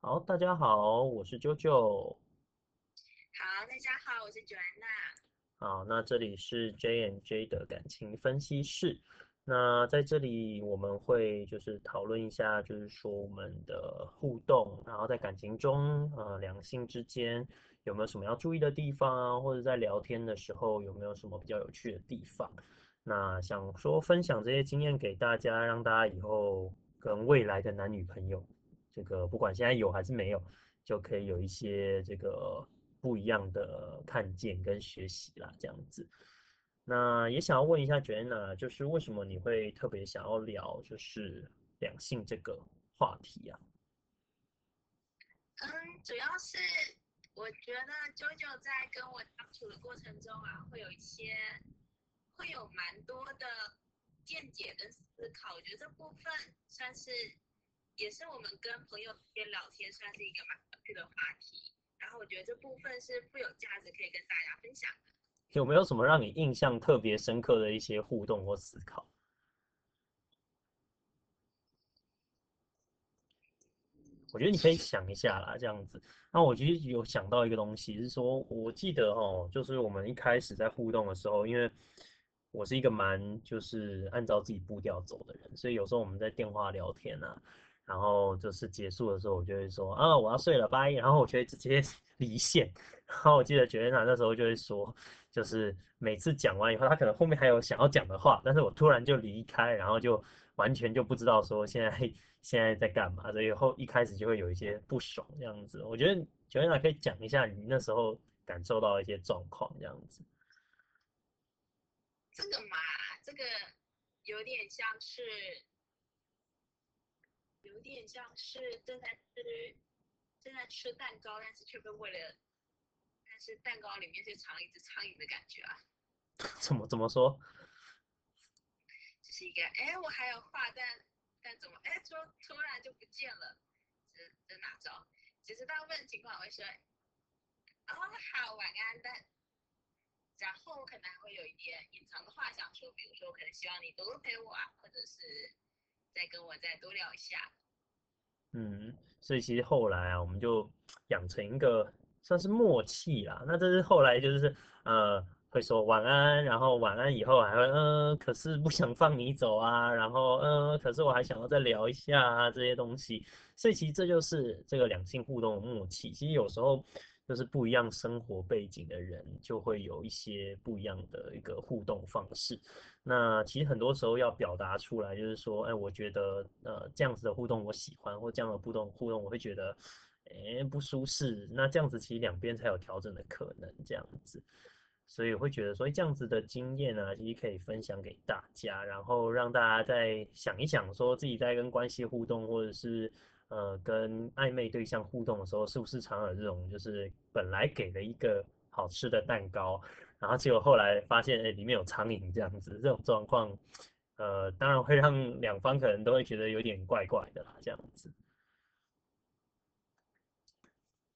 好，大家好，我是啾啾。好，大家好，我是 Joanna。好，那这里是 J and J 的感情分析室。那在这里我们会就是讨论一下，就是说我们的互动，然后在感情中，呃，两性之间有没有什么要注意的地方啊？或者在聊天的时候有没有什么比较有趣的地方？那想说分享这些经验给大家，让大家以后跟未来的男女朋友，这个不管现在有还是没有，就可以有一些这个不一样的看见跟学习啦，这样子。那也想要问一下 Joanna，就是为什么你会特别想要聊就是两性这个话题啊？嗯，主要是我觉得 JoJo 在跟我相处的过程中啊，会有一些。会有蛮多的见解跟思考，我觉得这部分算是也是我们跟朋友之间聊天算是一个蛮有趣的话题。然后我觉得这部分是富有价值，可以跟大家分享的。有没有什么让你印象特别深刻的一些互动或思考？我觉得你可以想一下啦，这样子。那我其实有想到一个东西，是说我记得哦，就是我们一开始在互动的时候，因为我是一个蛮就是按照自己步调走的人，所以有时候我们在电话聊天啊，然后就是结束的时候，我就会说啊我要睡了，拜，然后我就会直接 离线。然后我记得觉娜那时候就会说，就是每次讲完以后，他可能后面还有想要讲的话，但是我突然就离开，然后就完全就不知道说现在 现在在干嘛，所以后一开始就会有一些不爽这样子。我觉得九月娜可以讲一下你那时候感受到一些状况这样子。这个嘛，这个有点像是，有点像是正在吃正在吃蛋糕，但是却被为了，但是蛋糕里面却藏了一只苍蝇的感觉啊。怎么怎么说？这是一个哎，我还有话，但但怎么哎，突突然就不见了？这这哪招？其实大部分情况会说，哦好，晚安，但。然后可能还会有一点隐藏的话想说，比如说我可能希望你多多陪我啊，或者是再跟我再多聊一下。嗯，所以其实后来啊，我们就养成一个算是默契啦。那这是后来就是呃会说晚安，然后晚安以后还会嗯，可是不想放你走啊，然后嗯，可是我还想要再聊一下啊这些东西。所以其实这就是这个两性互动的默契。其实有时候。就是不一样生活背景的人，就会有一些不一样的一个互动方式。那其实很多时候要表达出来，就是说，哎，我觉得呃这样子的互动我喜欢，或这样的互动互动我会觉得，哎不舒适。那这样子其实两边才有调整的可能，这样子。所以会觉得说，这样子的经验呢，其实可以分享给大家，然后让大家再想一想，说自己在跟关系互动，或者是。呃，跟暧昧对象互动的时候，是不是常有这种，就是本来给了一个好吃的蛋糕，然后结果后来发现，哎，里面有苍蝇这样子，这种状况，呃，当然会让两方可能都会觉得有点怪怪的啦，这样子。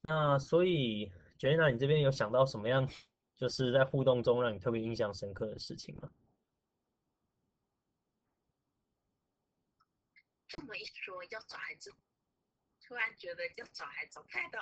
那所以 j e n a 你这边有想到什么样，就是在互动中让你特别印象深刻的事情吗？这么一说，要找孩子。突然觉得要找还找不到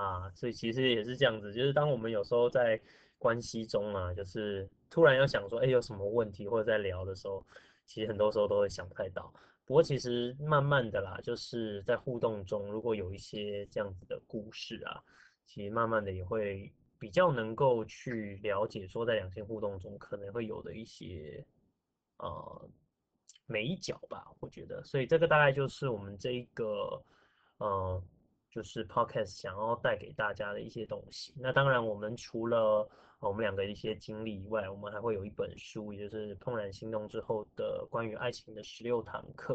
啊，所以其实也是这样子，就是当我们有时候在关系中啊，就是突然要想说，哎，有什么问题或者在聊的时候，其实很多时候都会想不太到。不过其实慢慢的啦，就是在互动中，如果有一些这样子的故事啊，其实慢慢的也会比较能够去了解说，在两性互动中可能会有的一些呃美角吧，我觉得。所以这个大概就是我们这一个。呃，就是 podcast 想要带给大家的一些东西。那当然，我们除了我们两个一些经历以外，我们还会有一本书，也就是《怦然心动之后的关于爱情的十六堂课》。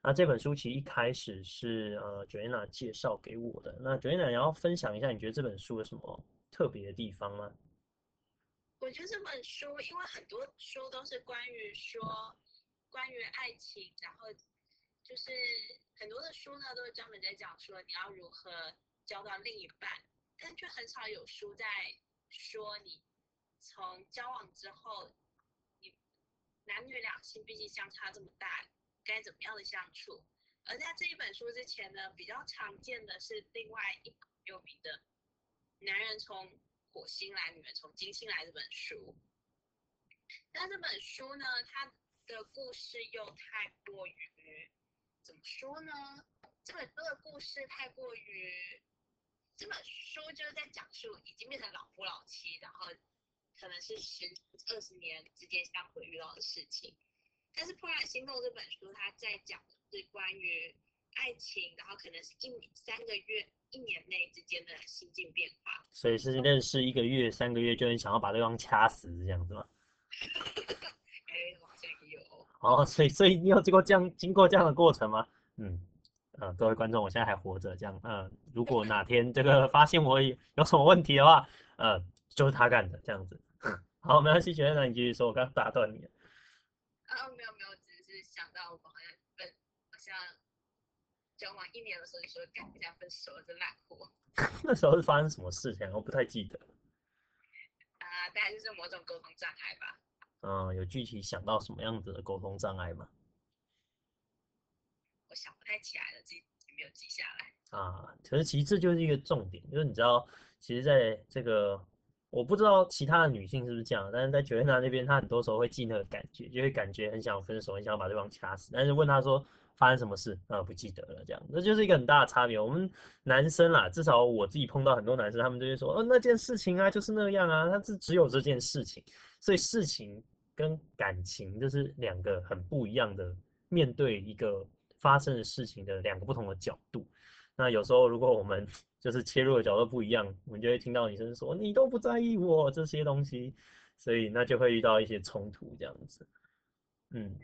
那这本书其实一开始是呃 Joanna 介绍给我的。那 Joanna，你要分享一下，你觉得这本书有什么特别的地方吗？我觉得这本书，因为很多书都是关于说关于爱情，然后。就是很多的书呢，都是专门在讲说你要如何交到另一半，但却很少有书在说你从交往之后，你男女两性毕竟相差这么大，该怎么样的相处？而在这一本书之前呢，比较常见的是另外一本有名的《男人从火星来，女人从金星来》这本书。那这本书呢，它的故事又太过于怎么说呢？这本书的故事太过于，这本书就是在讲述已经变成老夫老妻，然后可能是十二十年之间相会遇到的事情。但是《怦然心动》这本书，它在讲的是关于爱情，然后可能是一、三个月、一年内之间的心境变化。所以是认识一个月、三个月就很想要把对方掐死这样子吗？哦，所以所以你有经过这样经过这样的过程吗？嗯，呃，各位观众，我现在还活着，这样，呃，如果哪天这个发现我有什么问题的话，呃，就是他干的，这样子。好，没关系，学院长你继续说，我刚刚打断你了。啊，没有没有，只是想到我们好像分，好像交往一年的时候就说干人家分手了，这烂货。那时候是发生什么事情？我不太记得。啊，大概就是某种沟通障碍吧。嗯，有具体想到什么样子的沟通障碍吗？我想不太起来了，记没有记下来。啊，可是其实这就是一个重点，就是你知道，其实在这个。我不知道其他的女性是不是这样，但是在九月娜那边，她很多时候会记那个感觉，就会感觉很想分手，很想把对方掐死。但是问她说发生什么事，啊，不记得了，这样，那就是一个很大的差别。我们男生啦，至少我自己碰到很多男生，他们就会说，哦，那件事情啊，就是那样啊，他是只有这件事情。所以事情跟感情就是两个很不一样的面对一个发生的事情的两个不同的角度。那有时候如果我们 就是切入的角度不一样，我们就会听到女生说你都不在意我这些东西，所以那就会遇到一些冲突这样子。嗯，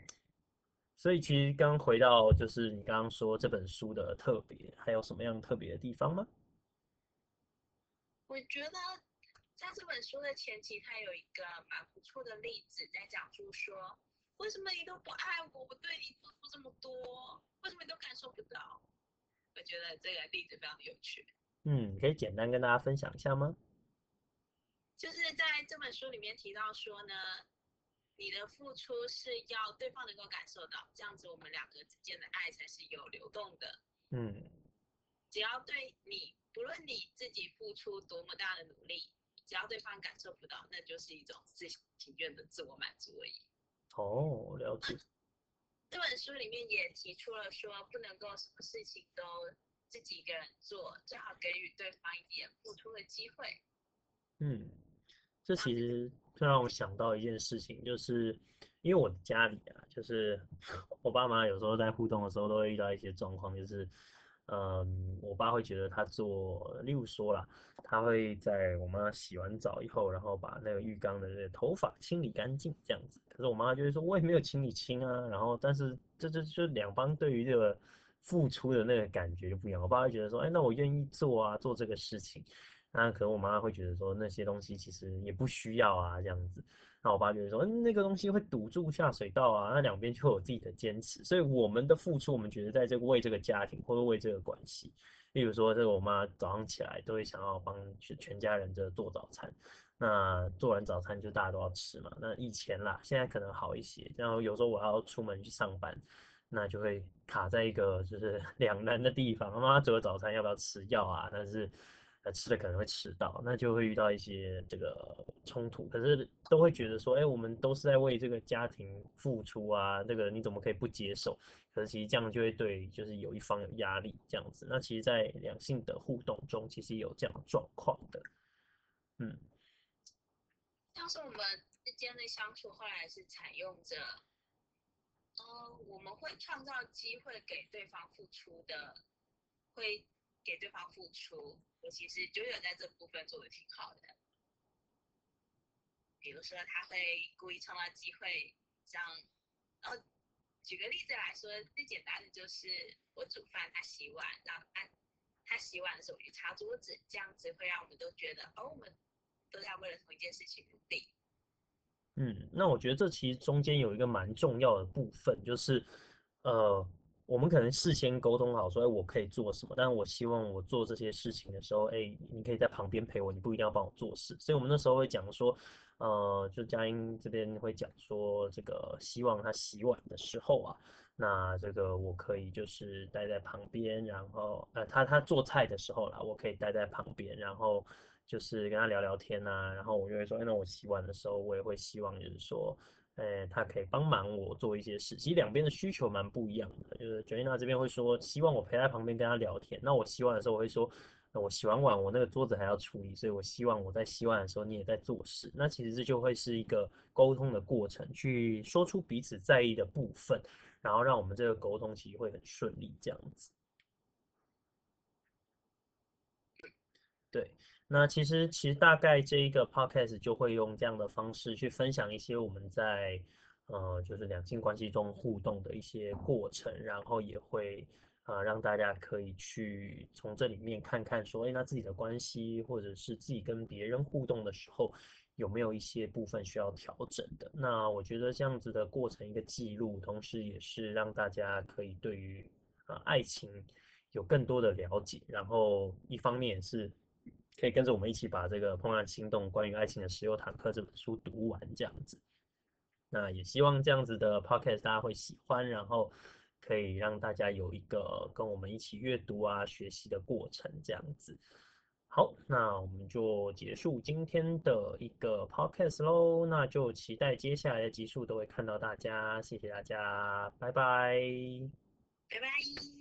所以其实刚回到就是你刚刚说这本书的特别，还有什么样特别的地方吗？我觉得在这本书的前期，它有一个蛮不错的例子，在讲述说为什么你都不爱我，我对你付出这么多，为什么你都感受不到？我觉得这个例子非常的有趣。嗯，可以简单跟大家分享一下吗？就是在这本书里面提到说呢，你的付出是要对方能够感受到，这样子我们两个之间的爱才是有流动的。嗯，只要对你，不论你自己付出多么大的努力，只要对方感受不到，那就是一种自情愿的自我满足而已。哦，了解。这本书里面也提出了说，不能够什么事情都。自己一个人做，最好给予对方一点付出的机会。嗯，这其实就让我想到一件事情，就是因为我的家里啊，就是 我爸妈有时候在互动的时候都会遇到一些状况，就是嗯，我爸会觉得他做，例如说啦，他会在我妈洗完澡以后，然后把那个浴缸的那个头发清理干净这样子。可是我妈就会说，我也没有清理清啊。然后，但是这这这两方对于这个。付出的那个感觉就不一样。我爸会觉得说，哎，那我愿意做啊，做这个事情。那可能我妈会觉得说，那些东西其实也不需要啊，这样子。那我爸觉得说，嗯，那个东西会堵住下水道啊。那两边就有自己的坚持。所以我们的付出，我们觉得在这个为这个家庭或者为这个关系，例如说，这个我妈早上起来都会想要帮全全家人这做早餐。那做完早餐就大家都要吃嘛。那以前啦，现在可能好一些。然后有时候我要出门去上班。那就会卡在一个就是 两难的地方，妈妈煮个早餐要不要吃药啊？但是呃吃的可能会迟到，那就会遇到一些这个冲突。可是都会觉得说，哎，我们都是在为这个家庭付出啊，这个你怎么可以不接受？可是其实这样就会对，就是有一方有压力这样子。那其实，在两性的互动中，其实有这样状况的，嗯。像是我们之间的相处，后来是采用着。嗯，我们会创造机会给对方付出的，会给对方付出。尤其是九九在这部分做的挺好的。比如说，他会故意创造机会，像，然后举个例子来说，最简单的就是我煮饭，他洗碗，然后他他洗碗的时候我去擦桌子，这样子会让我们都觉得，哦，我们都在为了同一件事情努力。嗯，那我觉得这其实中间有一个蛮重要的部分，就是，呃，我们可能事先沟通好，说，哎，我可以做什么，但我希望我做这些事情的时候，哎，你可以在旁边陪我，你不一定要帮我做事。所以我们那时候会讲说，呃，就佳音这边会讲说，这个希望他洗碗的时候啊，那这个我可以就是待在旁边，然后呃他他做菜的时候啦，我可以待在旁边，然后就是跟他聊聊天呐，然后我就会说，那我洗碗的时候，我也会希望就是说，呃他可以帮忙我做一些事，其实两边的需求蛮不一样的，就是 Jenna 这边会说希望我陪在旁边跟他聊天，那我洗碗的时候我会说。我洗完碗，我那个桌子还要处理，所以我希望我在洗碗的时候你也在做事。那其实这就会是一个沟通的过程，去说出彼此在意的部分，然后让我们这个沟通其实会很顺利这样子。对，那其实其实大概这一个 podcast 就会用这样的方式去分享一些我们在呃就是两性关系中互动的一些过程，然后也会。啊，让大家可以去从这里面看看，说，哎，那自己的关系，或者是自己跟别人互动的时候，有没有一些部分需要调整的？那我觉得这样子的过程一个记录，同时也是让大家可以对于啊爱情有更多的了解，然后一方面是可以跟着我们一起把这个《怦然心动：关于爱情的石油坦克》这本书读完，这样子。那也希望这样子的 podcast 大家会喜欢，然后。可以让大家有一个跟我们一起阅读啊、学习的过程，这样子。好，那我们就结束今天的一个 podcast 喽。那就期待接下来的集数都会看到大家，谢谢大家，拜拜，拜拜。